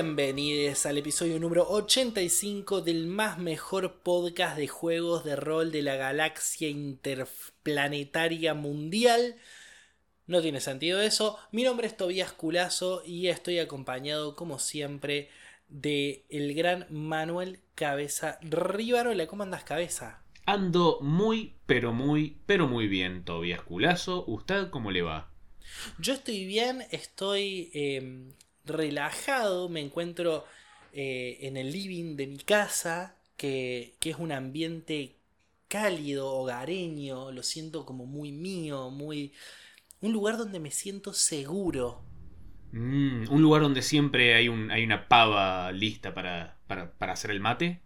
Bienvenidos al episodio número 85 del más mejor podcast de juegos de rol de la galaxia interplanetaria mundial. No tiene sentido eso. Mi nombre es Tobias Culazo y estoy acompañado, como siempre, de el gran Manuel Cabeza Rivarola. ¿Cómo andas, Cabeza? Ando muy, pero muy, pero muy bien, Tobias Culazo. ¿Usted cómo le va? Yo estoy bien, estoy em, relajado, me encuentro eh, en el living de mi casa, que, que, es un ambiente cálido, hogareño, lo siento como muy mío, muy... Un lugar donde me siento seguro. Mm, un lugar donde siempre hay, un, hay una pava lista para, para, para hacer el mate.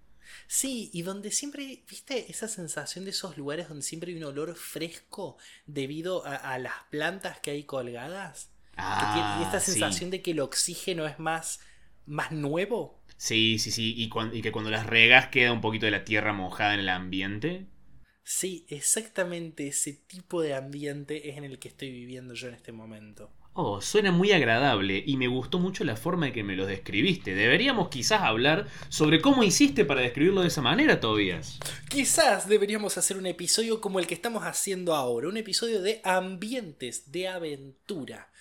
Sí, y donde siempre, viste, esa sensación de esos lugares donde siempre hay un olor fresco debido a, las plantas que hay colgadas. Ah, y esta sensación de que el oxígeno es más, más nuevo. Sí, sí, sí, y, y que cuando las regas queda un poquito de la tierra mojada en el ambiente. Sí, exactamente ese tipo de ambiente es en el que estoy viviendo yo en este momento. Oh, suena muy agradable y me gustó mucho la forma en que me lo describiste. Deberíamos quizás hablar sobre cómo hiciste para describirlo de esa manera, Tobias. Quizás deberíamos hacer un episodio como el que estamos haciendo ahora, un episodio de ambientes, de aventura.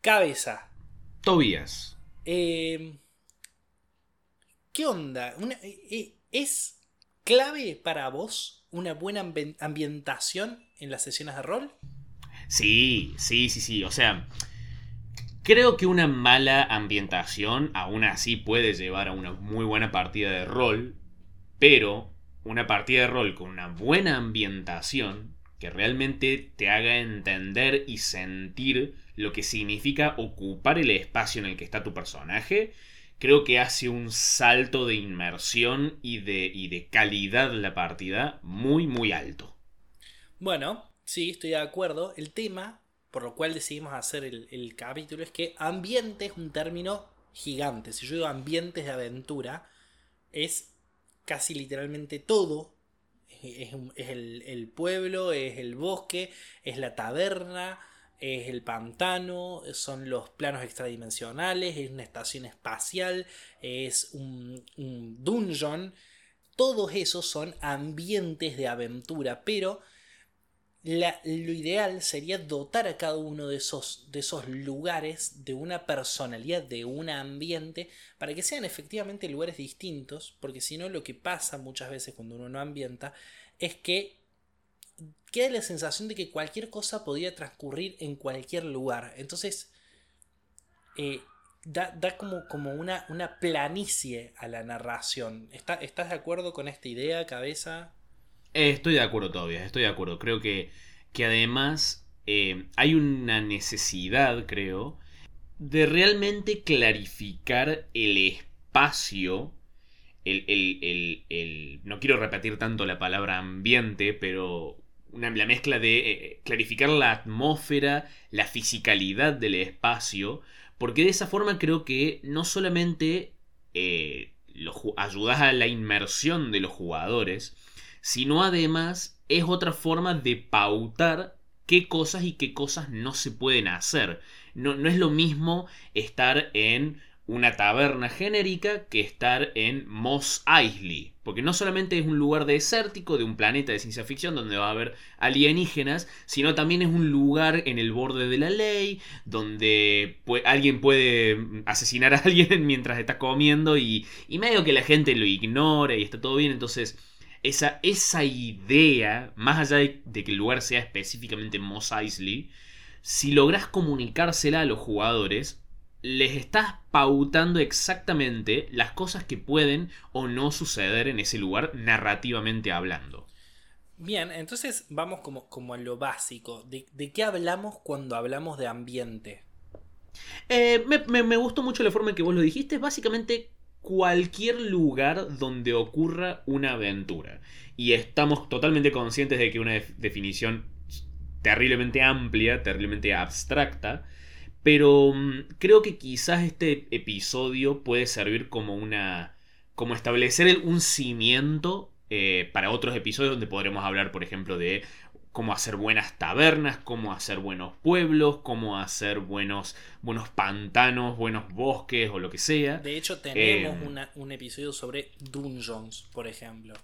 Cabeza. Tobias. Eh, ¿Qué onda? Eh, eh, ¿Es clave para vos una buena ambientación en las sesiones de rol? Sí, sí, sí, sí. O sea, creo que una mala ambientación aún así puede llevar a una muy buena partida de rol, pero una partida de rol con una buena ambientación que realmente te haga entender y sentir lo que significa ocupar el espacio en el que está tu personaje, creo que hace un salto de inmersión y de, y de calidad la partida muy, muy alto. Bueno, Sí, estoy de acuerdo. El tema por lo cual decidimos hacer el, capítulo es que ambiente es un término gigante. Si yo digo ambientes de aventura, es casi literalmente todo. Es, el, pueblo, es el bosque, es la taberna, es el pantano, son los planos extradimensionales, es una estación espacial, es un, un dungeon. Todos esos son ambientes de aventura, pero lo ideal sería dotar a cada uno de esos, de esos lugares de una personalidad, de un ambiente, para que sean efectivamente lugares distintos, porque si no lo que pasa muchas veces cuando uno no ambienta es que queda la sensación de que cualquier cosa podría transcurrir en cualquier lugar. Entonces, eh, da, como, como una, una, planicie a la narración. ¿Estás de acuerdo con esta idea, cabeza? Eh, estoy de acuerdo todavía, estoy de acuerdo. Creo que, que además eh, hay una necesidad, creo, de realmente clarificar el espacio. El, el, el, no quiero repetir tanto la palabra ambiente, pero una, la mezcla de eh, clarificar la atmósfera, la fisicalidad del espacio, porque de esa forma creo que no solamente ayudas a la inmersión de los jugadores, sino además es otra forma de pautar qué cosas y qué cosas no se pueden hacer. No, no es lo mismo estar en una taberna genérica que estar en Moss Eisley. Porque no solamente es un lugar desértico de un planeta de ciencia ficción donde va a haber alienígenas, sino también es un lugar en el borde de la ley, donde alguien puede asesinar a alguien mientras está comiendo y, y medio que la gente lo ignora y está todo bien. Entonces esa, esa idea, más allá de, que el lugar sea específicamente Moss Eisley, si logras comunicársela a los jugadores, les estás pautando exactamente las cosas que pueden o no suceder en ese lugar narrativamente hablando. Bien, entonces vamos como, como a lo básico. ¿De, qué hablamos cuando hablamos de ambiente? Eh, me, me, gustó mucho la forma en que vos lo dijiste. Básicamente cualquier lugar donde ocurra una aventura. Y estamos totalmente conscientes de que una definición terriblemente amplia, terriblemente abstracta, pero mm, creo que quizás este episodio puede servir como una... como establecer un cimiento eh, para otros episodios donde podremos hablar, por ejemplo, de cómo hacer buenas tabernas, cómo hacer buenos pueblos, cómo hacer buenos, buenos pantanos, buenos bosques o lo que sea. De hecho, tenemos un episodio sobre dungeons, por ejemplo.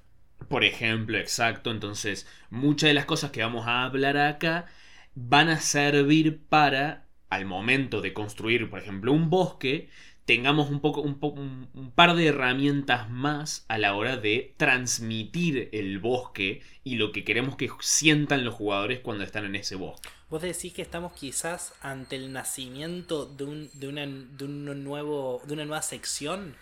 Por ejemplo, exacto. Entonces, muchas de las cosas que vamos a hablar acá van a servir para, al momento de construir, por ejemplo, un bosque, tengamos un, poco, un, un, par de herramientas más a la hora de transmitir el bosque y lo que queremos que sientan los jugadores cuando están en ese bosque. ¿Vos decís que estamos quizás ante el nacimiento de, un, de, una, de, un nuevo, de una nueva sección?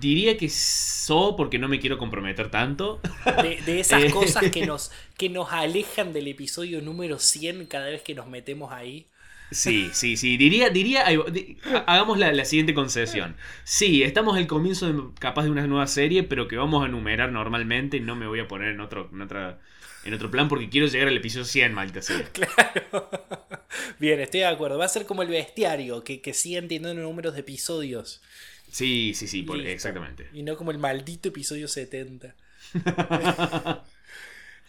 Diría que so, porque no me quiero comprometer tanto. De, esas cosas que nos, que nos alejan del episodio número 100 cada vez que nos metemos ahí. Sí, sí, sí. Diría, diría, hagamos la, siguiente concesión. Sí, estamos al comienzo de, capaz de una nueva serie, pero que vamos a enumerar normalmente. No me voy a poner en otro, en otra, en otro plan porque quiero llegar al episodio 100, malta Claro. Bien, estoy de acuerdo. Va a ser como el bestiario, que, que sigue teniendo números de episodios. Sí, sí, sí, exactamente. Y no como el maldito episodio 70.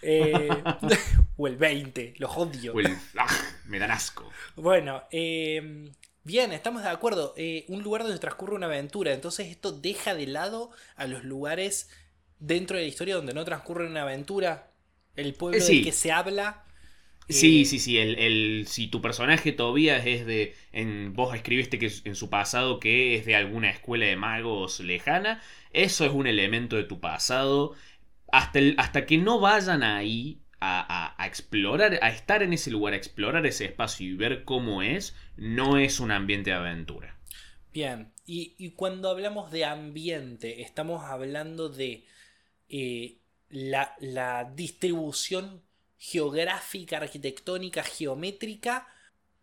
Eh, o el 20, los odio. Ah, me dan asco. Bueno, eh, bien, estamos de acuerdo. Eh, un lugar donde transcurre una aventura. Entonces esto deja de lado a los lugares dentro de la historia donde no transcurre una aventura. El pueblo del que se habla. Sí, sí, sí. El, si tu personaje todavía es de. En, vos escribiste que en su pasado que es de alguna escuela de magos lejana. Eso es un elemento de tu pasado hasta, hasta que no vayan ahí a, explorar, a estar en ese lugar, a explorar ese espacio y ver cómo es, no es un ambiente de aventura. Bien, y, cuando hablamos de ambiente, estamos hablando de eh, la, distribución geográfica, arquitectónica, geométrica,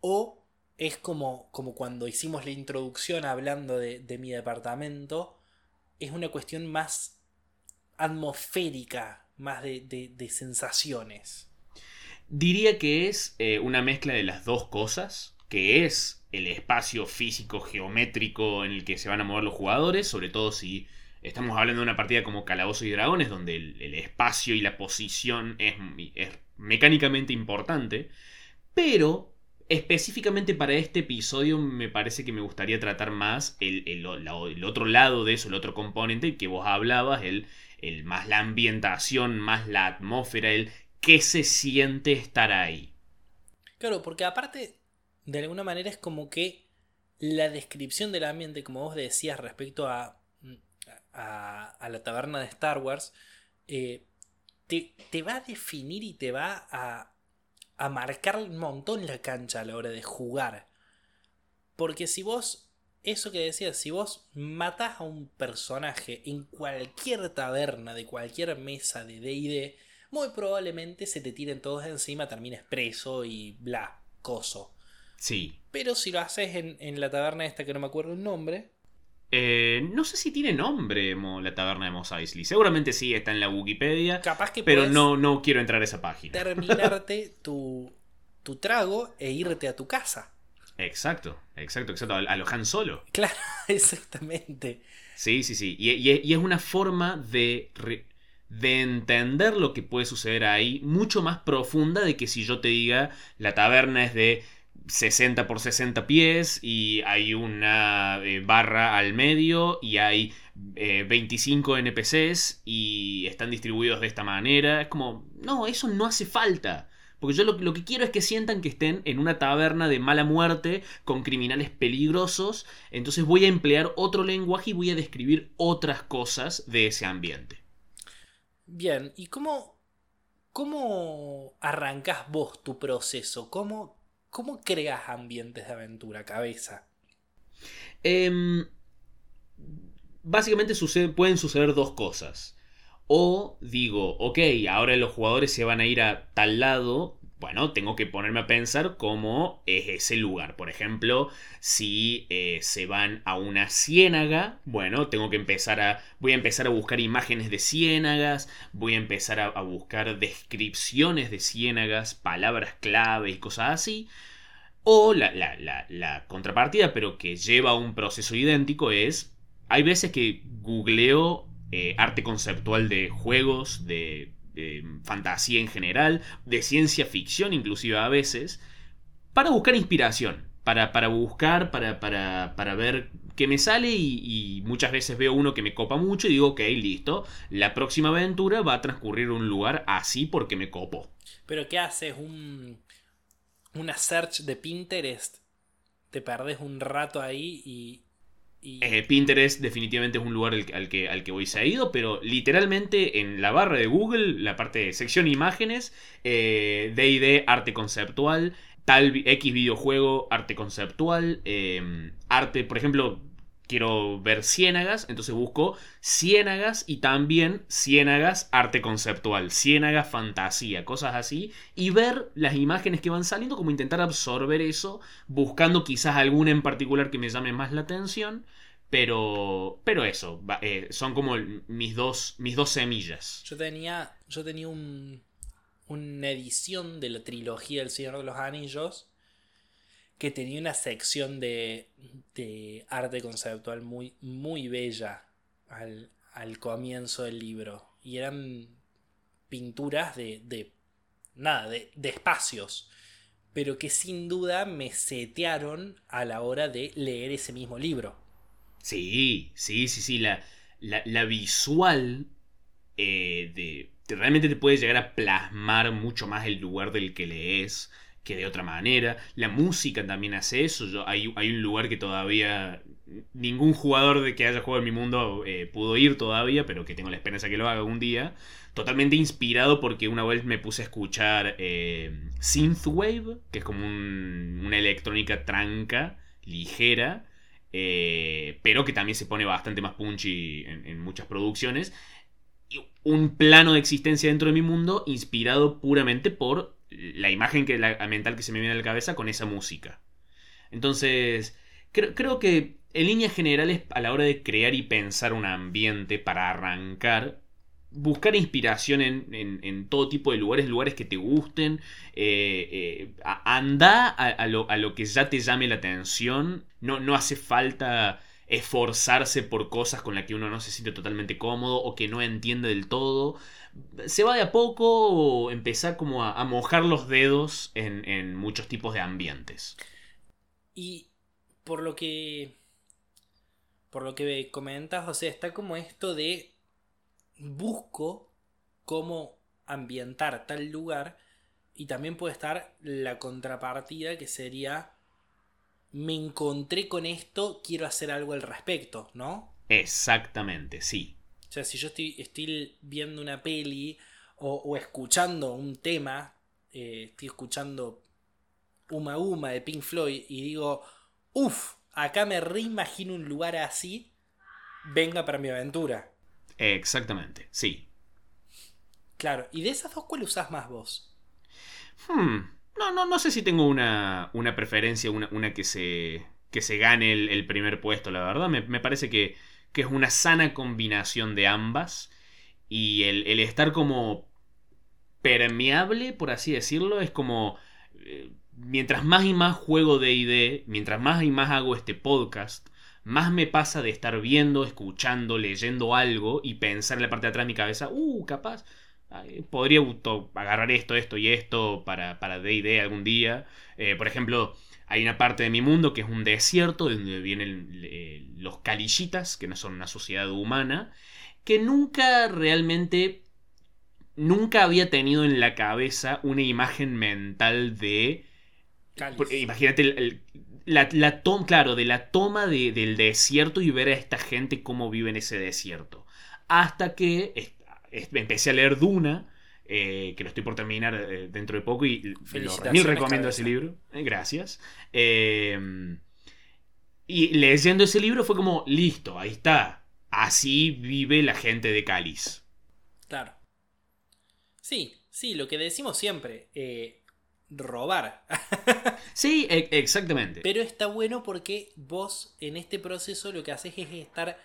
o es como, como cuando hicimos la introducción hablando de mi departamento, es una cuestión más atmosférica, más de, sensaciones. Diría que es eh, una mezcla de las dos cosas, que es el espacio físico geométrico en el que se van a mover los jugadores, sobre todo si estamos hablando de una partida como Calabozo y Dragones, donde el, espacio y la posición es, mecánicamente importante, pero específicamente para este episodio me parece que me gustaría tratar más el, el, otro lado de eso, el otro componente que vos hablabas, el el más la ambientación, más la atmósfera, el qué se siente estar ahí. Claro, porque aparte, de alguna manera es como que la descripción del ambiente, como vos decías respecto a, a, la taberna de Star Wars, eh, te, te, va a definir y te va a, a marcar un montón la cancha a la hora de jugar. Porque si vos eso que decías, si vos matás a un personaje en cualquier taberna de cualquier mesa de DD, muy probablemente se te tiren todos encima, termines preso y bla, coso. Sí. Pero si lo haces en, la taberna esta que no me acuerdo el nombre. Eh, no sé si tiene nombre la taberna de Mos Eisley. Seguramente sí, está en la Wikipedia. Capaz que Pero no, no quiero entrar a esa página. Terminarte tu, tu trago e irte a tu casa. Exacto, exacto, exacto. A lo Han Solo. Claro, exactamente. Sí, sí, sí. Y, es una forma de, de entender lo que puede suceder ahí mucho más profunda de que si yo te diga la taberna es de 60 por 60 pies y hay una eh, barra al medio y hay 25 eh, NPCs y están distribuidos de esta manera. Es como, no, eso no hace falta. Porque yo lo, que quiero es que sientan que estén en una taberna de mala muerte con criminales peligrosos. Entonces voy a emplear otro lenguaje y voy a describir otras cosas de ese ambiente. Bien, ¿y cómo, cómo arrancas vos tu proceso? ¿Cómo, cómo creas ambientes de aventura, cabeza? Em, básicamente pueden suceder dos cosas. O digo, ok, ahora los jugadores se van a ir a tal lado. Bueno, tengo que ponerme a pensar cómo es ese lugar. Por ejemplo, si eh, se van a una ciénaga, bueno, tengo que empezar a. Voy a empezar a buscar imágenes de ciénagas. Voy a empezar a, buscar descripciones de ciénagas, palabras clave y cosas así. O la, la contrapartida, pero que lleva un proceso idéntico, es. Hay veces que googleo eh, arte conceptual de juegos, de fantasía en general, de ciencia ficción inclusive a veces, para buscar inspiración, para, para buscar, para, para, para ver qué me sale y, muchas veces veo uno que me copa mucho y digo, ok, listo, la próxima aventura va a transcurrir un lugar así porque me copo. Pero ¿qué haces? Un, una search de Pinterest. Te perdes un rato ahí y, eh, Pinterest definitivamente es un lugar al, que, al que voy seguido, pero literalmente en la barra de Google, la parte de sección imágenes, DD, eh, arte conceptual, tal X videojuego, arte conceptual, eh, arte, por ejemplo, quiero ver ciénagas, entonces busco ciénagas y también ciénagas arte conceptual, ciénagas fantasía, cosas así, y ver las imágenes que van saliendo, como intentar absorber eso, buscando quizás alguna en particular que me llame más la atención. Pero, pero eso, eh, son como mis dos, mis dos semillas. Yo tenía, yo tenía un, una edición de la trilogía El Señor de los Anillos que tenía una sección de, de arte conceptual muy, muy bella al, al, comienzo del libro. Y eran pinturas de, de nada, de, de, espacios. Pero que sin duda me setearon a la hora de leer ese mismo libro. Sí, sí, sí, sí. La, la, visual eh, de, realmente te puede llegar a plasmar mucho más el lugar del que lees que de otra manera. La música también hace eso. Yo, hay, hay, un lugar que todavía ningún jugador de que haya jugado en mi mundo eh, pudo ir todavía, pero que tengo la esperanza que lo haga un día. Totalmente inspirado porque una vez me puse a escuchar eh, Synthwave, que es como una electrónica tranca, ligera, eh, pero que también se pone bastante más punchy en, en muchas producciones. Un plano de existencia dentro de mi mundo inspirado puramente por la imagen que, la, mental que se me viene a la cabeza con esa música. Entonces, creo, que en líneas generales, a la hora de crear y pensar un ambiente para arrancar, buscar inspiración en, todo tipo de lugares, lugares que te gusten, eh, eh, anda a, lo, a, lo, que ya te llame la atención, no, no hace falta esforzarse por cosas con las que uno no se siente totalmente cómodo o que no entiende del todo se va de a poco empezar como a, mojar los dedos en, muchos tipos de ambientes. Y por lo que. Por lo que comentas, o sea, está como esto de. Busco cómo ambientar tal lugar. Y también puede estar la contrapartida que sería. Me encontré con esto, quiero hacer algo al respecto, ¿no? Exactamente, sí. O sea, si yo estoy, estoy viendo una peli o, escuchando un tema, eh, estoy escuchando Uma Uma de Pink Floyd y digo, uff, acá me reimagino un lugar así, venga para mi aventura. Exactamente, sí. Claro, ¿y de esas dos cuál usás más vos? Hmm, no, no, no sé si tengo una, una preferencia, una, una, que, se, que se gane el, primer puesto, la verdad. me parece que que es una sana combinación de ambas. Y el, estar como permeable, por así decirlo, es como... Eh, mientras más y más juego de ID, mientras más y más hago este podcast, más me pasa de estar viendo, escuchando, leyendo algo y pensar en la parte de atrás de mi cabeza, uh, capaz, podría agarrar esto, esto y esto para, para DD algún día. Eh, por ejemplo, hay una parte de mi mundo que es un desierto, donde vienen eh, los calillitas, que no son una sociedad humana, que nunca realmente, nunca había tenido en la cabeza una imagen mental de... imagínate la, la toma, claro, de la toma del desierto y ver a esta gente cómo vive en ese desierto. Hasta que empecé a leer Duna eh, que lo estoy por terminar eh, dentro de poco y mil recomiendo ese libro. Eh, gracias. y leyendo ese libro fue como, listo, ahí está. Así vive la gente de Cáliz. Claro. Sí, sí, lo que decimos siempre. robar. sí, e, exactamente. Pero está bueno porque vos en este proceso lo que haces es estar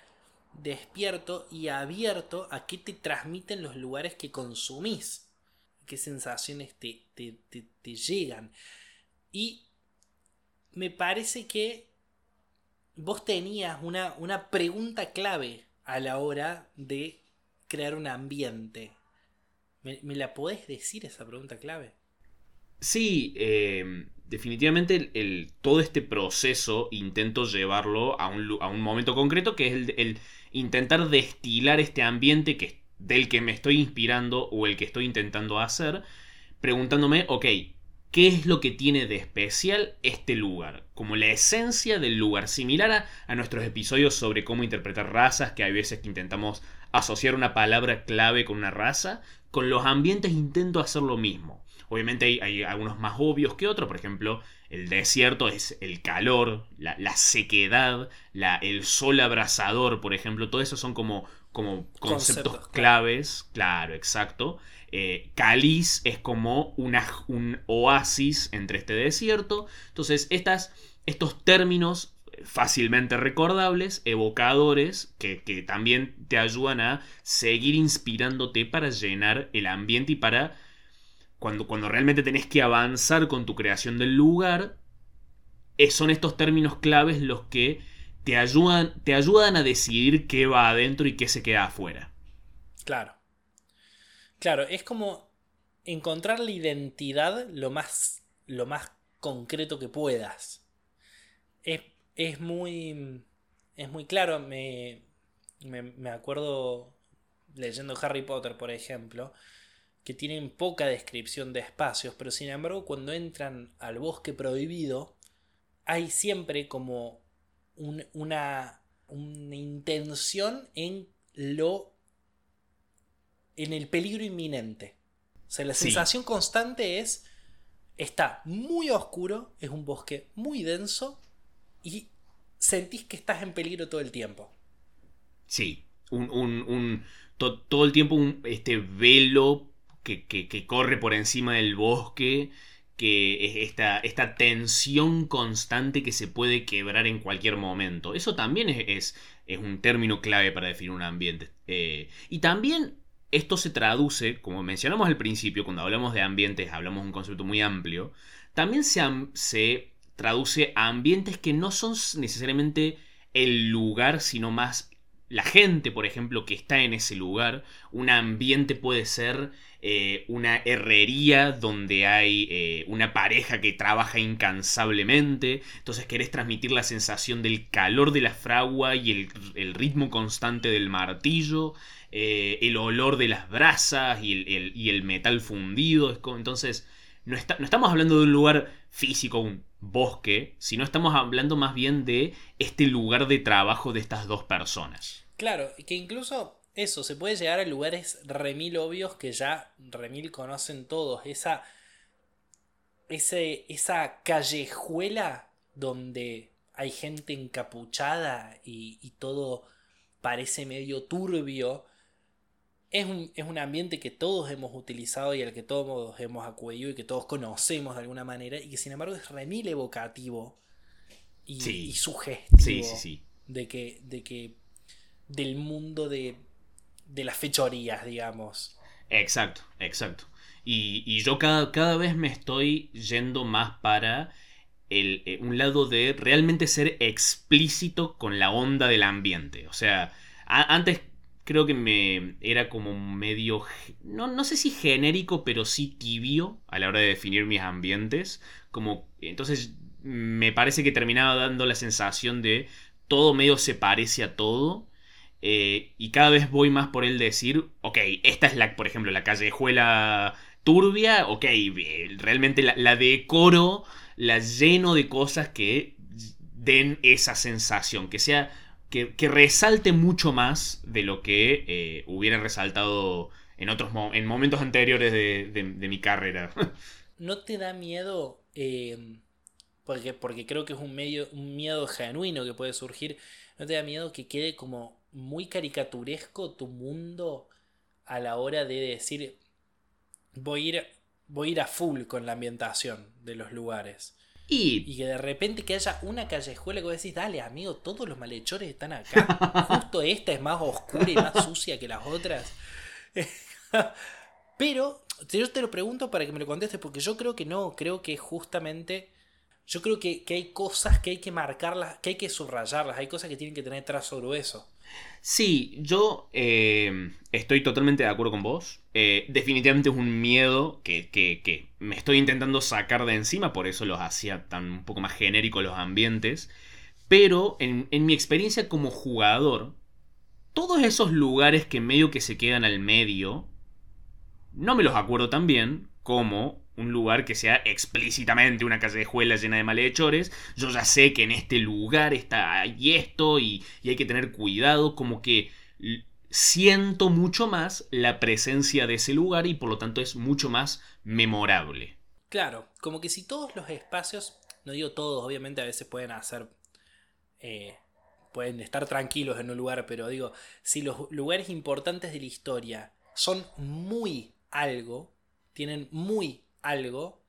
despierto y abierto a qué te transmiten los lugares que consumís, qué sensaciones te, te, llegan. Y me parece que vos tenías una, una pregunta clave a la hora de crear un ambiente. ¿Me, la podés decir esa pregunta clave? Sí, eh, definitivamente el, todo este proceso intento llevarlo a un, a un momento concreto que es el, el, intentar destilar este ambiente que, del que me estoy inspirando o el que estoy intentando hacer, preguntándome, ok, ¿qué es lo que tiene de especial este lugar? Como la esencia del lugar, similar a, a nuestros episodios sobre cómo interpretar razas, que hay veces que intentamos asociar una palabra clave con una raza, con los ambientes intento hacer lo mismo. Obviamente hay, algunos más obvios que otros, por ejemplo, el desierto es el calor, la, sequedad, la, el sol abrasador, por ejemplo, todo eso son como, como conceptos, claves, claro, exacto. Eh, Caliz es como una, un oasis entre este desierto. Entonces, estas, estos términos fácilmente recordables, evocadores, que, también te ayudan a seguir inspirándote para llenar el ambiente y para, cuando, cuando realmente tenés que avanzar con tu creación del lugar, son estos términos claves los que te ayudan, te ayudan a decidir qué va adentro y qué se queda afuera. Claro. Claro, es como encontrar la identidad lo más, lo más concreto que puedas. Es, es muy. Es muy claro. Me, me, acuerdo leyendo Harry Potter, por ejemplo, que tienen poca descripción de espacios, pero sin embargo, cuando entran al bosque prohibido, hay siempre como una, una intención en lo. en el peligro inminente. O sea, la sensación constante es. Está muy oscuro, es un bosque muy denso y sentís que estás en peligro todo el tiempo. Sí, un, todo el tiempo un, este velo que, corre por encima del bosque, que es esta, tensión constante que se puede quebrar en cualquier momento. Eso también es, un término clave para definir un ambiente. Eh, y también esto se traduce, como mencionamos al principio, cuando hablamos de ambientes, hablamos de un concepto muy amplio, también se traduce a ambientes que no son necesariamente el lugar, sino más la gente, por ejemplo, que está en ese lugar. Un ambiente puede ser eh, una herrería donde hay eh, una pareja que trabaja incansablemente. Entonces querés transmitir la sensación del calor de la fragua y el, ritmo constante del martillo. Eh, el olor de las brasas y el, metal fundido. Entonces, no, estamos hablando de un lugar físico, un bosque, sino estamos hablando más bien de este lugar de trabajo de estas dos personas. Claro, que incluso eso, se puede llegar a lugares remil obvios que ya remil conocen todos. Esa, ese, esa callejuela donde hay gente encapuchada y, y todo parece medio turbio es un, ambiente que todos hemos utilizado y al que todos hemos acudido y que todos conocemos de alguna manera y que sin embargo es remil evocativo y, sugestivo De, que, de que del mundo de, de las fechorías, digamos. Exacto, exacto. Y, yo cada, cada, vez me estoy yendo más para el, eh, un lado de realmente ser explícito con la onda del ambiente. O sea, antes creo que me era como medio, no, no sé si genérico, pero sí tibio a la hora de definir mis ambientes. Como, entonces me parece que terminaba dando la sensación de todo medio se parece a todo. Eh, y cada vez voy más por el decir, ok, esta es la, por ejemplo, la callejuela turbia, ok, realmente la, la decoro, la lleno de cosas que den esa sensación, que sea que, resalte mucho más de lo que eh, hubiera resaltado en otros en momentos anteriores de, mi carrera. ¿No te da miedo? Eh, porque, porque creo que es un, medio, un miedo genuino que puede surgir. ¿No te da miedo que quede como muy caricaturesco tu mundo a la hora de decir voy a ir, voy a, ir a full con la ambientación de los lugares? Y... que de repente que haya una callejuela que vos decís, dale amigo, todos los malhechores están acá. Justo esta es más oscura y más sucia que las otras. Pero yo te lo pregunto para que me lo contestes, porque yo creo que no, creo que justamente yo creo que, hay cosas que hay que marcarlas, que hay que subrayarlas, hay cosas que tienen que tener trazo grueso. Sí, yo eh, estoy totalmente de acuerdo con vos. Eh, definitivamente es un miedo que, me estoy intentando sacar de encima, por eso los hacía tan un poco más genéricos los ambientes. Pero en, en mi experiencia como jugador, todos esos lugares que medio que se quedan al medio, no me los acuerdo tan bien como un lugar que sea explícitamente una callejuela llena de malhechores. Yo ya sé que en este lugar está ahí esto y, y hay que tener cuidado, como que siento mucho más la presencia de ese lugar y por lo tanto es mucho más memorable. Claro, como que si todos los espacios, no digo todos, obviamente a veces pueden hacer, eh, pueden estar tranquilos en un lugar, pero digo, si los lugares importantes de la historia son muy algo, tienen muy algo,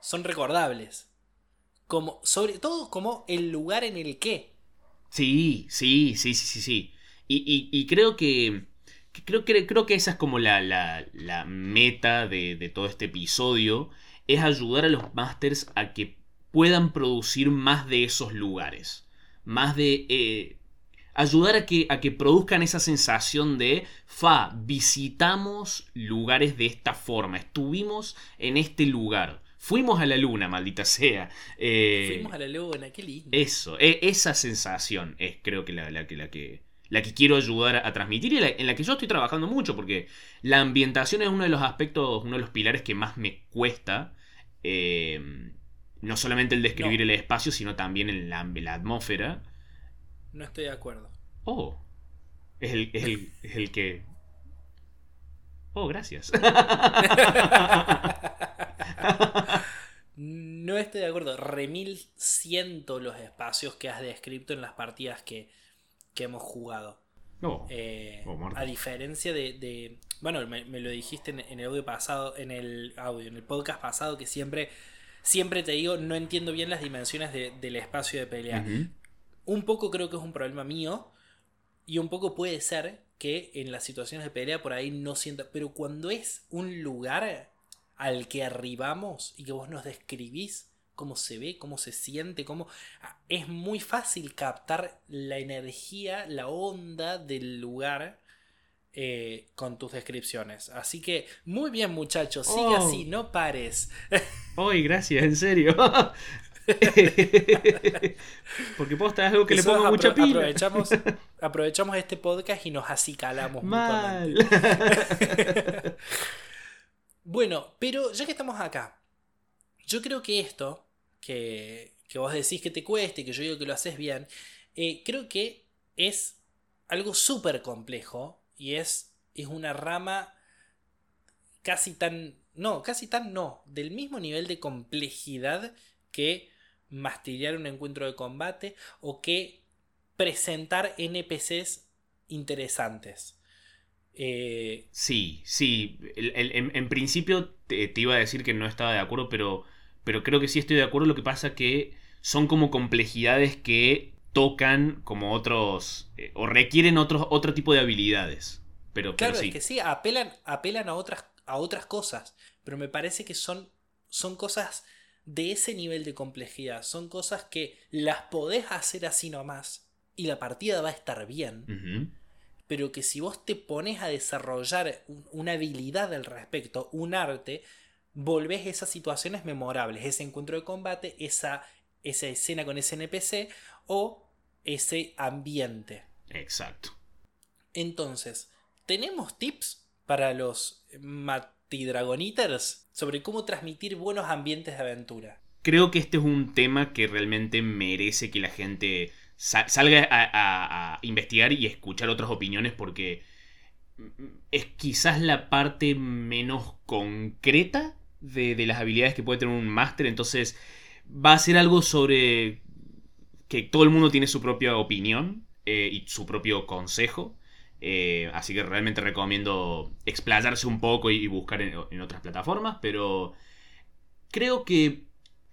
son recordables. Como, sobre todo como el lugar en el que. Sí, sí, sí, sí, sí, sí. Y, creo que, creo, que, creo que esa es como la, la, meta de, todo este episodio, es ayudar a los masters a que puedan producir más de esos lugares. Más de... Eh, ayudar a que, a que produzcan esa sensación de, fa, visitamos lugares de esta forma, estuvimos en este lugar. Fuimos a la luna, maldita sea. Eh, Fuimos a la luna, qué lindo. Eso, e, esa sensación es creo que la, la, la que la que quiero ayudar a, transmitir y en la que yo estoy trabajando mucho, porque la ambientación es uno de los aspectos, uno de los pilares que más me cuesta. Eh, no solamente el describir el espacio, sino también en la, la atmósfera. No estoy de acuerdo. Oh. Es el, es el, es el que. Oh, gracias. no estoy de acuerdo. Remil siento los espacios que has descrito en las partidas que, que hemos jugado. Oh. Eh, oh, a diferencia de. bueno, me, lo dijiste en, el audio pasado, en el audio, en el podcast pasado, que siempre, siempre te digo, no entiendo bien las dimensiones del espacio de pelea un poco creo que es un problema mío y un poco puede ser que en las situaciones de pelea por ahí no sienta, pero cuando es un lugar al que arribamos y que vos nos describís cómo se ve, cómo se siente, cómo ah, es muy fácil captar la energía, la onda del lugar eh, con tus descripciones. Así que muy bien muchachos, sigue oh. así, no pares. Hoy, gracias, en serio. Porque posta es algo que le pongo mucha pila. Aprovechamos, aprovechamos este podcast y nos acicalamos Mal. bueno, pero ya que estamos acá, yo creo que esto, que, que vos decís que te cueste, que yo digo que lo haces bien, eh, creo que es algo súper complejo y es, es una rama casi tan... No, casi tan no, del mismo nivel de complejidad que mastillar un encuentro de combate o que presentar NPCs interesantes. Eh, sí, sí. en, principio te, iba a decir que no estaba de acuerdo, pero, pero creo que sí estoy de acuerdo. Lo que pasa que son como complejidades que tocan como otros eh, o requieren otros, otro tipo de habilidades. Pero, claro, sí. es que sí, apelan, apelan a, otras, a otras cosas, pero me parece que son, son cosas de ese nivel de complejidad. Son cosas que las podés hacer así nomás y la partida va a estar bien. Pero que si vos te pones a desarrollar una habilidad al respecto, un arte, volvés esas situaciones memorables, ese encuentro de combate, esa, esa escena con ese NPC o ese ambiente. Exacto. Entonces, ¿tenemos tips para los y Dragon Eaters sobre cómo transmitir buenos ambientes de aventura. Creo que este es un tema que realmente merece que la gente salga a, investigar y escuchar otras opiniones porque es quizás la parte menos concreta de, las habilidades que puede tener un máster. Entonces va a ser algo sobre que todo el mundo tiene su propia opinión eh, y su propio consejo. Eh, así que realmente recomiendo explayarse un poco y, buscar en, otras plataformas. Pero creo que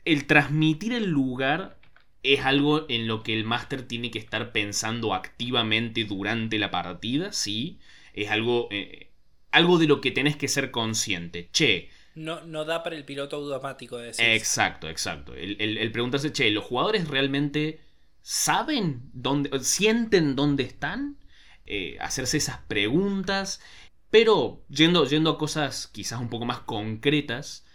el transmitir el lugar es algo en lo que el máster tiene que estar pensando activamente durante la partida, sí. Es algo, eh, algo de lo que tenés que ser consciente. Che, No, no da para el piloto automático de decir. Exacto, exacto. El, el, el preguntarse, che, ¿los jugadores realmente saben dónde, sienten dónde están? Eh, hacerse esas preguntas. Pero yendo, yendo a cosas quizás un poco más concretas,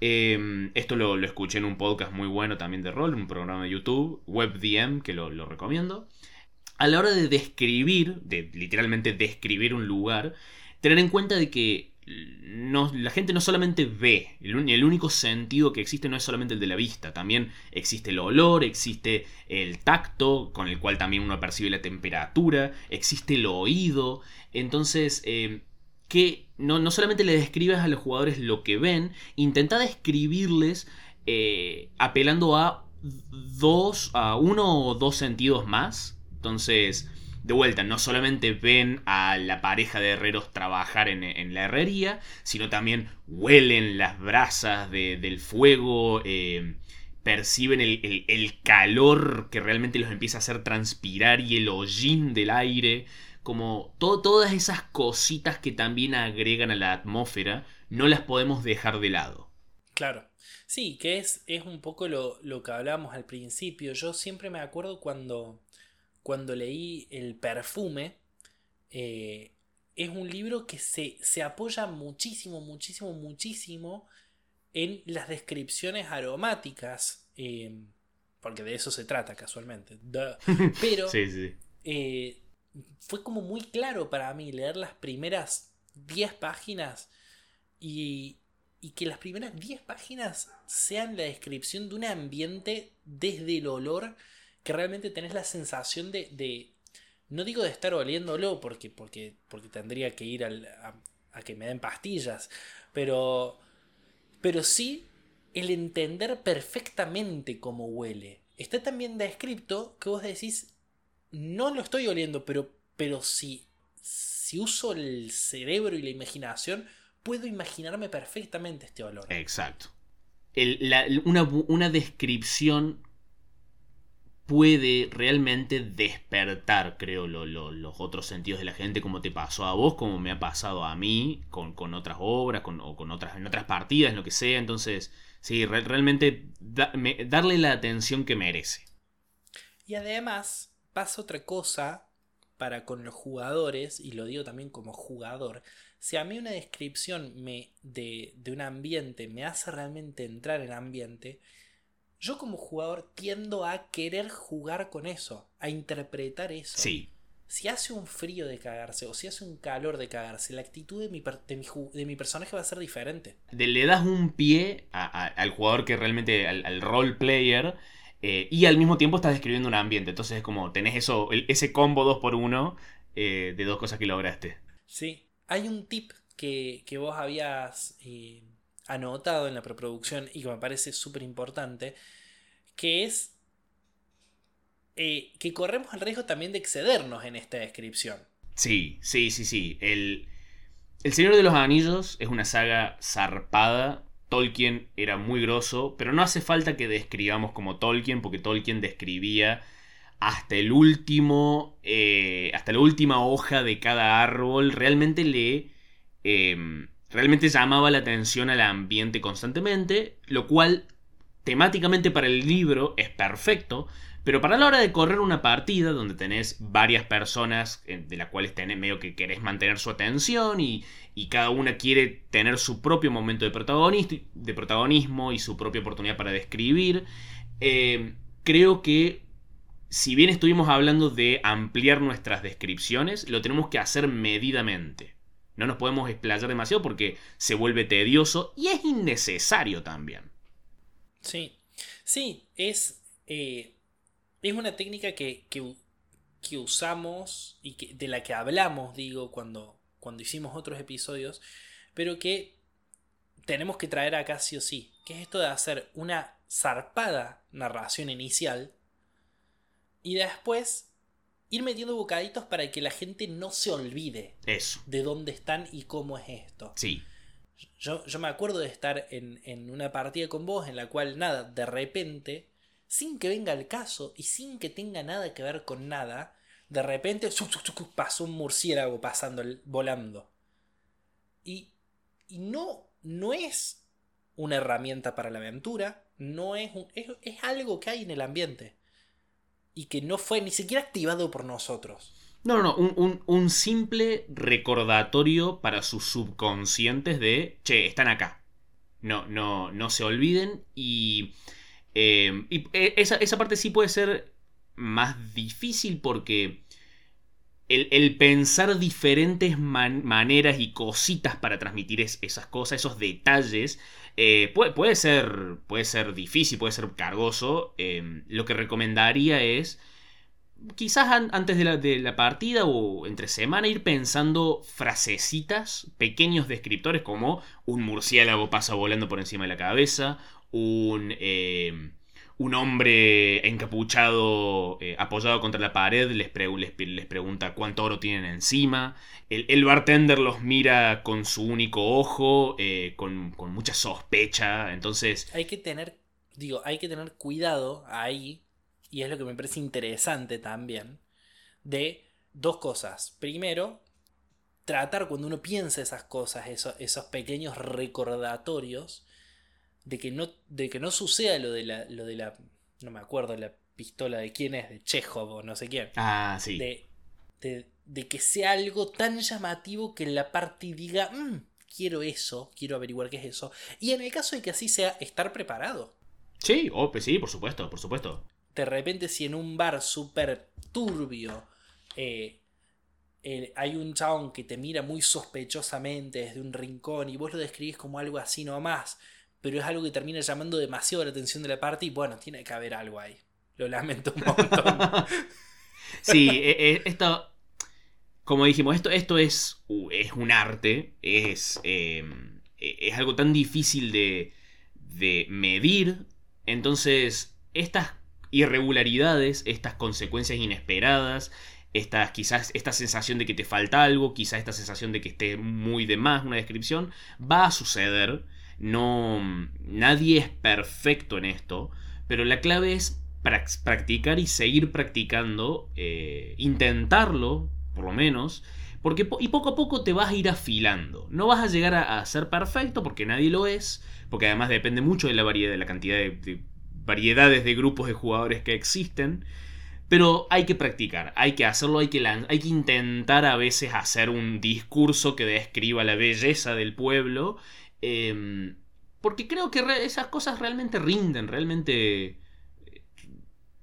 eh, esto lo, lo, escuché en un podcast muy bueno también de rol, un programa de YouTube, WebDM, que lo, lo recomiendo. A la hora de describir, de literalmente describir un lugar, tener en cuenta de que no, la gente no solamente ve, el, único sentido que existe no es solamente el de la vista, también existe el olor, existe el tacto, con el cual también uno percibe la temperatura, existe el oído, entonces eh, que no, no, solamente le describes a los jugadores lo que ven, intenta describirles eh, apelando a dos, a uno o dos sentidos más, entonces de vuelta, no solamente ven a la pareja de herreros trabajar en, en la herrería, sino también huelen las brasas de, del fuego, eh, perciben el, el, calor que realmente los empieza a hacer transpirar y el hollín del aire, como to todas esas cositas que también agregan a la atmósfera, no las podemos dejar de lado. Claro. Sí, que es, es un poco lo, lo que hablábamos al principio. Yo siempre me acuerdo cuando cuando leí El perfume, eh, es un libro que se, se, apoya muchísimo, muchísimo, muchísimo en las descripciones aromáticas, eh, porque de eso se trata casualmente. Pero sí, sí. Eh, fue como muy claro para mí leer las primeras 10 páginas y, y que las primeras 10 páginas sean la descripción de un ambiente desde el olor que realmente tenés la sensación de, de no digo de estar oliéndolo porque, porque, porque tendría que ir al, a, a, que me den pastillas, pero, pero sí el entender perfectamente cómo huele. Está también descrito que vos decís, no lo estoy oliendo, pero, pero si, si uso el cerebro y la imaginación, puedo imaginarme perfectamente este olor. Exacto. El, la, una, una descripción puede realmente despertar, creo, lo, lo, los otros sentidos de la gente, como te pasó a vos, como me ha pasado a mí, con, con otras obras, con, o con otras, en otras partidas, lo que sea. Entonces, sí, re realmente da, me, darle la atención que merece. Y además, pasa otra cosa para con los jugadores, y lo digo también como jugador, si a mí una descripción me, de, de un ambiente me hace realmente entrar en ambiente, yo como jugador tiendo a querer jugar con eso, a interpretar eso. Sí. Si hace un frío de cagarse o si hace un calor de cagarse, la actitud de mi, de mi, de mi personaje va a ser diferente. Le das un pie a, a, al jugador que realmente, al, al role player, eh, y al mismo tiempo estás describiendo un ambiente. Entonces es como tenés eso, el, ese combo 2 por 1 eh, de dos cosas que lograste. Sí. Hay un tip que, que vos habías eh, anotado en la preproducción y que me parece súper importante, que es eh, que corremos el riesgo también de excedernos en esta descripción. Sí, sí, sí, sí. El, el Señor de los Anillos es una saga zarpada. Tolkien era muy grosso, pero no hace falta que describamos como Tolkien, porque Tolkien describía hasta el último, eh, hasta la última hoja de cada árbol. Realmente le, eh, realmente llamaba la atención al ambiente constantemente, lo cual temáticamente para el libro es perfecto, pero para la hora de correr una partida donde tenés varias personas eh, de las cuales tenés medio que querés mantener su atención y, cada una quiere tener su propio momento de, de protagonismo y su propia oportunidad para describir, eh, creo que si bien estuvimos hablando de ampliar nuestras descripciones, lo tenemos que hacer medidamente. No nos podemos explayar demasiado porque se vuelve tedioso y es innecesario también. Sí, sí, es, eh, es una técnica que, que, que usamos y que, de la que hablamos, digo, cuando, cuando hicimos otros episodios, pero que tenemos que traer acá sí o sí, que es esto de hacer una zarpada narración inicial y después ir metiendo bocaditos para que la gente no se olvide Eso. de dónde están y cómo es esto. Sí. Yo, yo me acuerdo de estar en, en, una partida con vos en la cual nada, de repente, sin que venga el caso y sin que tenga nada que ver con nada, de repente pasó un murciélago pasando, volando. Y, y no, no es una herramienta para la aventura, no es, es, es algo que hay en el ambiente y que no fue ni siquiera activado por nosotros. No, no, no, un, un, simple recordatorio para sus subconscientes de, che, están acá. No, no, no se olviden y, eh, y eh, esa, esa, parte sí puede ser más difícil porque el, pensar diferentes maneras y cositas para transmitir esas cosas, esos detalles, eh, puede, ser, puede ser difícil, puede ser cargoso. Em, lo que recomendaría es, quizás antes de la, de la, partida o entre semana, ir pensando frasecitas, pequeños descriptores como un murciélago pasa volando por encima de la cabeza, un... Em, un hombre encapuchado, eh, apoyado contra la pared, les, les, pregunta cuánto oro tienen encima. El, bartender los mira con su único ojo, eh, con, con, mucha sospecha. Entonces. Hay que tener. Digo, hay que tener cuidado ahí. Y es lo que me parece interesante también. De dos cosas. Primero, tratar cuando uno piensa esas cosas, esos pequeños recordatorios de que no, de que no suceda lo de la, lo de la, no me acuerdo la pistola de quién es, de Chekhov o no sé quién. Ah, sí. De, de, que sea algo tan llamativo que la party diga, mm, quiero eso, quiero averiguar qué es eso. Y en el caso de que así sea, estar preparado. Sí, oh, pues sí, por supuesto, por supuesto. De repente, si en un bar súper turbio eh, hay un chabón que te mira muy sospechosamente desde un rincón y vos lo describís como algo así nomás, pero es algo que termina llamando demasiado la atención de la parte y bueno, tiene que haber algo ahí. Lo lamento un montón. sí, e, e, esto, como dijimos, esto, esto es, es un arte, es, em, e, es algo tan difícil de, de medir, entonces estas irregularidades, estas consecuencias inesperadas, estas, quizás esta sensación de que te falta algo, quizás esta sensación de que esté muy de más una descripción, va a suceder no, nadie es perfecto en esto, pero la clave es practicar y seguir practicando, eh, intentarlo, por lo menos, porque y poco a poco te vas a ir afilando. No vas a llegar a, ser perfecto porque nadie lo es, porque además depende mucho de la variedad, de la cantidad de, variedades de grupos de jugadores que existen. Pero hay que practicar, hay que hacerlo, hay que, hay que intentar a veces hacer un discurso que describa la belleza del pueblo Em, porque creo que esas cosas realmente rinden, realmente.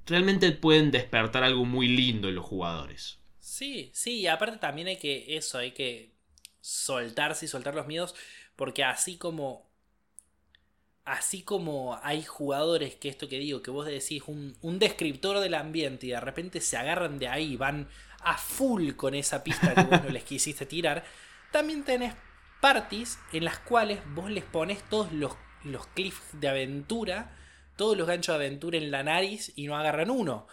Realmente pueden despertar algo muy lindo en los jugadores. Sí, sí, y aparte también hay que. Eso, hay que soltarse y soltar los miedos. Porque así como. Así como hay jugadores que esto que digo, que vos decís, un, un descriptor del ambiente y de repente se agarran de ahí y van a full con esa pista que vos no les quisiste tirar, también tenés parties en las cuales vos les pones todos los, los cliffs de aventura, todos los ganchos de aventura en la nariz y no agarran uno.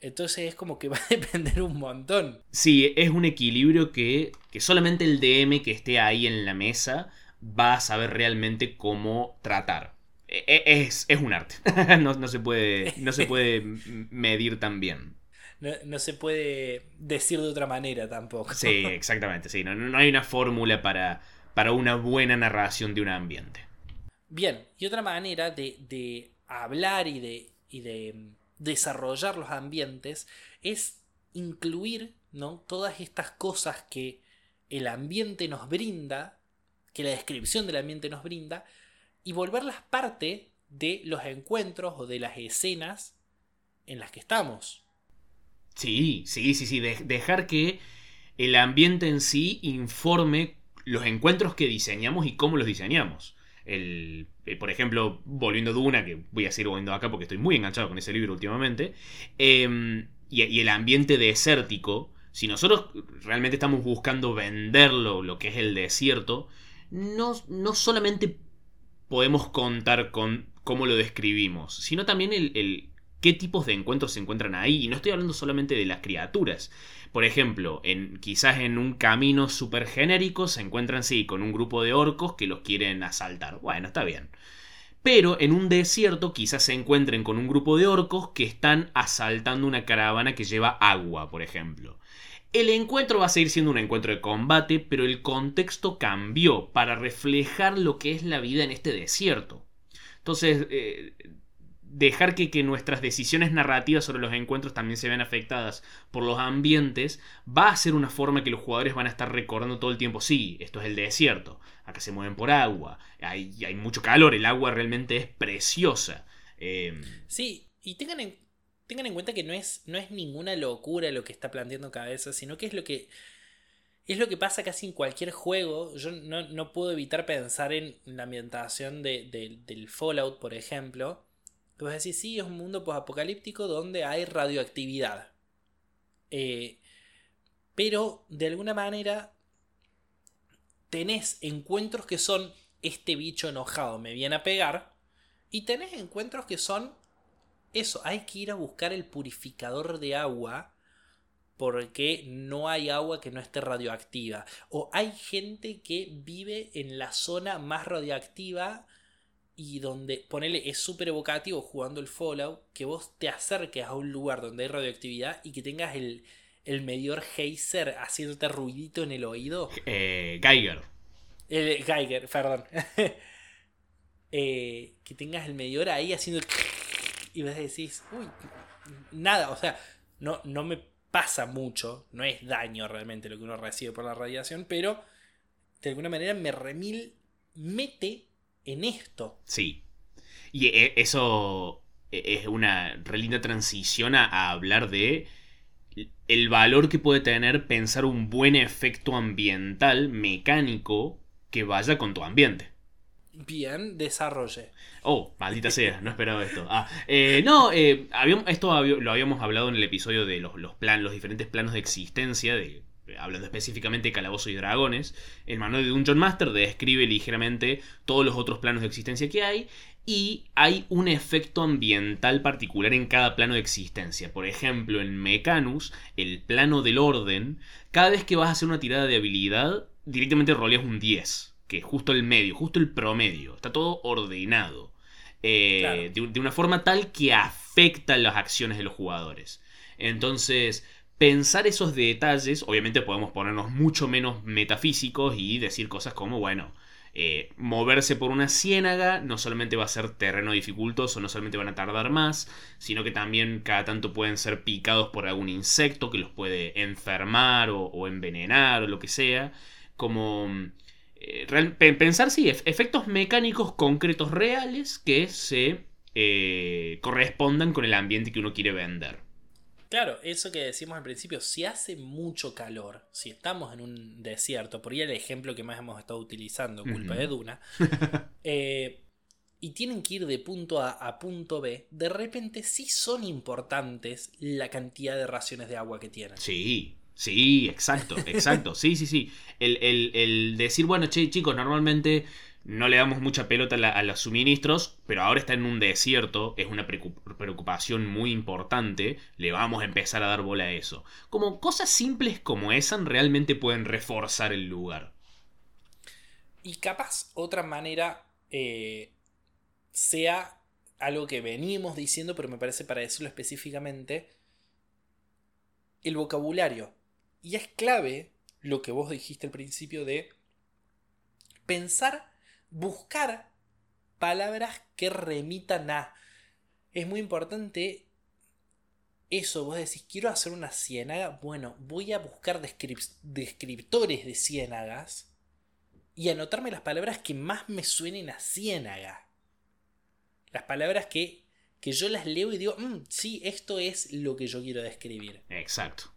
Entonces es como que va a depender un montón. Sí, es un equilibrio que, que solamente el DM que esté ahí en la mesa va a saber realmente cómo tratar. E, e, es, es un arte. no, se puede, no se puede medir tan bien. No, no, se puede decir de otra manera tampoco. Sí, exactamente. Sí. No, no hay una fórmula para, para una buena narración de un ambiente. Bien, y otra manera de, hablar y de, y de mm, desarrollar los ambientes es incluir ¿no? todas estas cosas que el ambiente nos brinda, que la descripción del ambiente nos brinda, y volverlas parte de los encuentros o de las escenas en las que estamos. Sí, sí, sí, sí, dejar que el ambiente en sí informe los encuentros que diseñamos y cómo los diseñamos. El, eh, por ejemplo, volviendo a Duna, que voy a seguir volviendo acá porque estoy muy enganchado con ese libro últimamente, em, y, el ambiente desértico, si nosotros realmente estamos buscando venderlo, lo que es el desierto, no, no solamente podemos contar con cómo lo describimos, sino también el, qué tipos de encuentros se encuentran ahí. Y no estoy hablando solamente de las criaturas. Por ejemplo, quizás en un camino súper genérico se encuentran, sí, con un grupo de orcos que los quieren asaltar. Bueno, está bien. Pero en un desierto quizás se encuentren con un grupo de orcos que están asaltando una caravana que lleva agua, por ejemplo. El encuentro va a seguir siendo un encuentro de combate, pero el contexto cambió para reflejar lo que es la vida en este desierto. Entonces, eh, dejar que, que, nuestras decisiones narrativas sobre los encuentros también se vean afectadas por los ambientes, va a ser una forma que los jugadores van a estar recordando todo el tiempo, sí, esto es el desierto, acá se mueven por agua, hay, hay mucho calor, el agua realmente es preciosa. Eh, sí, y tengan en, tengan en cuenta que no es, no es ninguna locura lo que está planteando Cabeza, sino que es lo que... Es lo que pasa casi en cualquier juego. Yo no, no puedo evitar pensar en la ambientación de, del Fallout, por ejemplo Tú vas sí, es un mundo apocalíptico donde hay radioactividad. Eh, pero de alguna manera tenés encuentros que son este bicho enojado me viene a pegar. Y tenés encuentros que son eso, hay que ir a buscar el purificador de agua porque no hay agua que no esté radioactiva. O hay gente que vive en la zona más radioactiva y donde, ponele, es súper evocativo jugando el Fallout, que vos te acerques a un lugar donde hay radioactividad y que tengas el, el medidor Heiser haciéndote ruidito en el oído. Eh, Geiger. El, Geiger, perdón. Eh, que tengas el medidor ahí haciendo... Y vos decís, uy, nada, o sea, no, no me pasa mucho, no es daño realmente lo que uno recibe por la radiación, pero de alguna manera me remil mete en esto. Sí. Y eh, eso e, es una re linda transición a, hablar de el valor que puede tener pensar un buen efecto ambiental, mecánico, que vaya con tu ambiente. Bien, desarrolle. Oh, maldita sea, no esperaba esto. Ah, eh, no, eh, esto lo habíamos hablado en el episodio de los, los, plan, los diferentes planos de existencia, de hablando específicamente de Calabozo y Dragones, el manual de Dungeon Master describe ligeramente todos los otros planos de existencia que hay y hay un efecto ambiental particular en cada plano de existencia. Por ejemplo, en Mecanus, el plano del orden, cada vez que vas a hacer una tirada de habilidad, directamente roleas un 10, que es justo el medio, justo el promedio, está todo ordenado. Eh, de, de una forma tal que afecta las acciones de los jugadores. Entonces, pensar esos detalles, obviamente podemos ponernos mucho menos metafísicos y decir cosas como, bueno, eh, moverse por una ciénaga no solamente va a ser terreno dificultoso, no solamente van a tardar más, sino que también cada tanto pueden ser picados por algún insecto que los puede enfermar o, envenenar o lo que sea. Como eh, pensar, sí, efectos mecánicos concretos reales que se eh, correspondan con el ambiente que uno quiere vender. Claro, eso que decimos al principio, si hace mucho calor, si estamos en un desierto, por ahí el ejemplo que más hemos estado utilizando, culpa de Duna, eh, y tienen que ir de punto A a punto B, de repente sí son importantes la cantidad de raciones de agua que tienen. Sí, sí, exacto, exacto, sí, sí, sí. El, el decir, bueno, che, chicos, normalmente no le damos mucha pelota a, los suministros, pero ahora está en un desierto, es una preocupación muy importante, le vamos a empezar a dar bola a eso. Como cosas simples como esa realmente pueden reforzar el lugar. Y capaz otra manera eh, sea algo que venimos diciendo, pero me parece para decirlo específicamente, el vocabulario. Y es clave lo que vos dijiste al principio de pensar buscar palabras que remitan a. Es muy importante eso. Vos decís, quiero hacer una ciénaga. Bueno, voy a buscar descriptores de ciénagas y anotarme las palabras que más me suenen a ciénaga. Las palabras que, que yo las leo y digo, mm, sí, esto es lo que yo quiero describir. Exacto.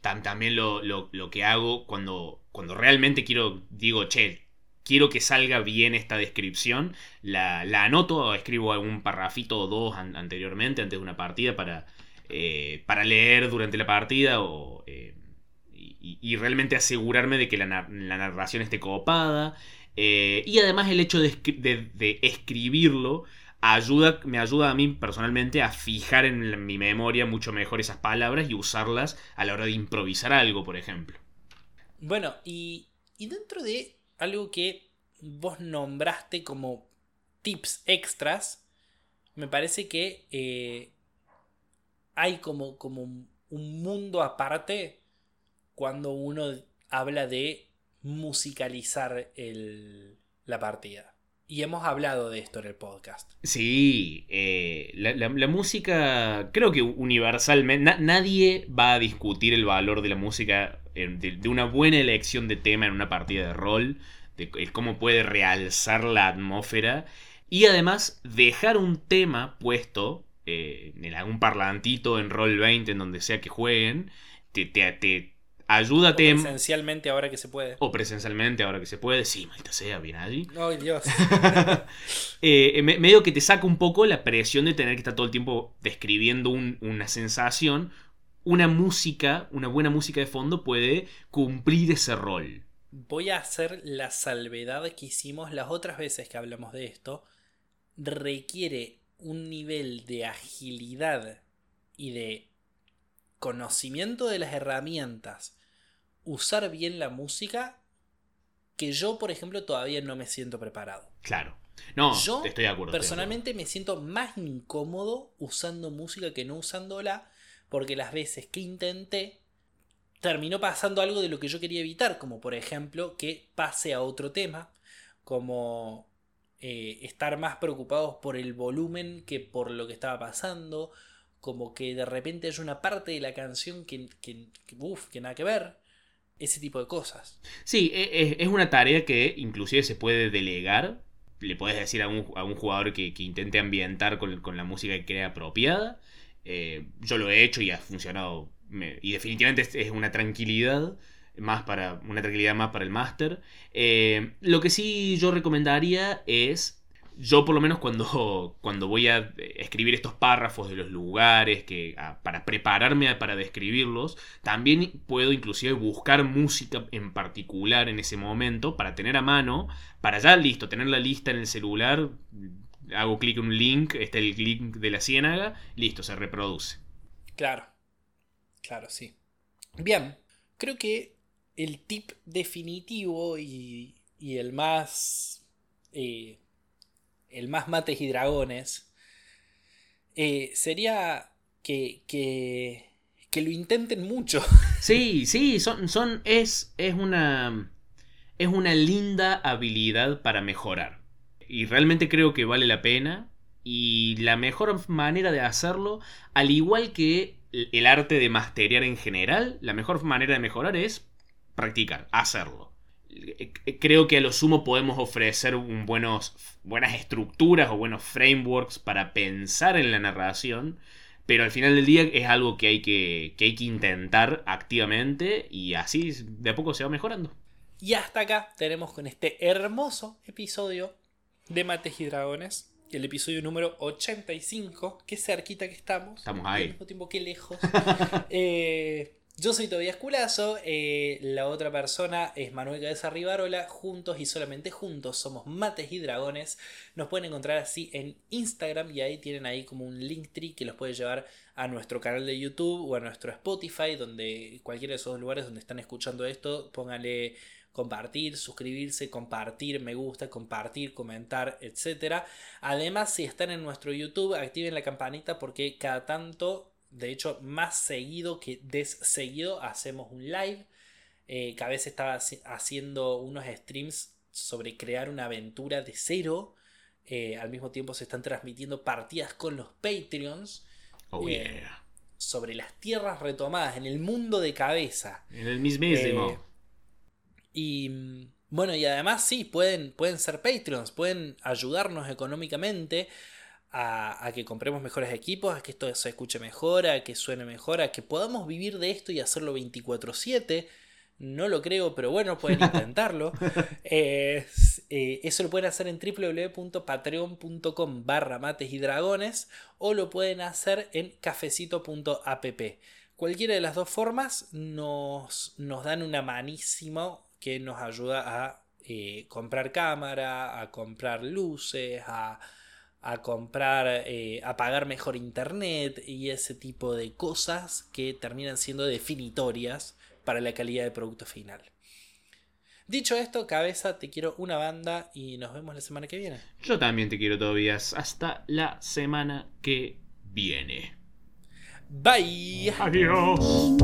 También lo, lo, que hago cuando, cuando realmente quiero, digo, che, quiero que salga bien esta descripción, la, anoto, escribo algún parrafito o dos anteriormente, antes de una partida, para, eh, para leer durante la partida o, eh, y, realmente asegurarme de que la, narración esté copada. Eh, y además el hecho de, escribirlo ayuda, me ayuda a mí personalmente a fijar en mi memoria mucho mejor esas palabras y usarlas a la hora de improvisar algo, por ejemplo. Bueno, y dentro de algo que vos nombraste como tips extras, me parece que eh, hay como, como un mundo aparte cuando uno habla de musicalizar la partida. Y hemos hablado de esto en el podcast. Sí, eh, la, música, creo que universalmente, nadie va a discutir el valor de la música, de, una buena elección de tema en una partida de rol, de, cómo puede realzar la atmósfera. Y además dejar un tema puesto eh, en algún parlantito en Roll 20, en donde sea que jueguen, te, te, te ayúdate. O presencialmente ahora que se puede. O presencialmente ahora que se puede. Sí, maldita sea, bien allí. Ay, Dios. eh, medio que te saca un poco la presión de tener que estar todo el tiempo describiendo una sensación. Una música, una buena música de fondo puede cumplir ese rol. Voy a hacer la salvedad que hicimos las otras veces que hablamos de esto. Requiere un nivel de agilidad y de conocimiento de las herramientas, usar bien la música, que yo, por ejemplo, todavía no me siento preparado. Claro. No, yo estoy de acuerdo. Personalmente me siento más incómodo usando música que no usándola, porque las veces que intenté terminó pasando algo de lo que yo quería evitar, como por ejemplo que pase a otro tema, como eh, estar más preocupados por el volumen que por lo que estaba pasando, como que de repente hay una parte de la canción que, que, que nada que ver. Ese tipo de cosas. Sí, e, es, una tarea que inclusive se puede delegar. Le puedes decir a un, jugador que, intente ambientar con, la música que crea apropiada. Eh, yo lo he hecho y ha funcionado. y definitivamente es, una tranquilidad. Más para. Una tranquilidad más para el máster. Eh, lo que sí yo recomendaría es yo por lo menos cuando, cuando voy a escribir estos párrafos de los lugares, que, para prepararme para describirlos, también puedo inclusive buscar música en particular en ese momento para tener a mano, para ya listo, tener la lista en el celular, hago clic en un link, está el link de la ciénaga, listo, se reproduce. Claro, claro, sí. Bien, creo que el tip definitivo y, y el más... Eh, el más mates y dragones, eh, sería que, que, que, lo intenten mucho. Sí, sí, son, son, es, es, una, es una linda habilidad para mejorar. Y realmente creo que vale la pena. Y la mejor manera de hacerlo, al igual que el arte de masterear en general, la mejor manera de mejorar es practicar, hacerlo. Eh, creo que a lo sumo podemos ofrecer buenas estructuras o buenos frameworks para pensar en la narración, pero al final del día es algo que hay que, que hay que intentar activamente y así de a poco se va mejorando. Y hasta acá tenemos con este hermoso episodio de Mates y Dragones, el episodio número 85, qué cerquita que estamos. Estamos ahí. al mismo tiempo que lejos. eh, yo soy Tobias Culazo, eh, la otra persona es Manuel Cabeza Rivarola, juntos y solamente juntos somos Mates y Dragones. Nos pueden encontrar así en Instagram y ahí tienen ahí como un link tree que los puede llevar a nuestro canal de YouTube o a nuestro Spotify, donde cualquiera de esos lugares donde están escuchando esto, pónganle compartir, suscribirse, compartir, me gusta, compartir, comentar, etc. Además, si están en nuestro YouTube, activen la campanita porque cada tanto de hecho, más seguido que desseguido hacemos un live. Eh, que a veces estaba haciendo unos streams sobre crear una aventura de cero. Eh, al mismo tiempo se están transmitiendo partidas con los Patreons. Oh, eh, sobre las tierras retomadas en el mundo de cabeza. En el mismísimo. Y mm, bueno, y además sí, pueden, pueden ser Patreons, pueden ayudarnos económicamente a, que compremos mejores equipos, a que esto se escuche mejor, a que suene mejor, a que podamos vivir de esto y hacerlo 24/7. No lo creo, pero bueno, pueden intentarlo. Eh, eso lo pueden hacer en www.patreon.com barra mates y dragones o lo pueden hacer en cafecito.app. Cualquiera de las dos formas nos, nos dan una manísimo que nos ayuda a eh, comprar cámara, a comprar luces, a a comprar, eh, a pagar mejor internet y ese tipo de cosas que terminan siendo definitorias para la calidad del producto final. Dicho esto, cabeza, te quiero una banda y nos vemos la semana que viene. Yo también te quiero, Tobias. Hasta la semana que viene. Bye. Adiós.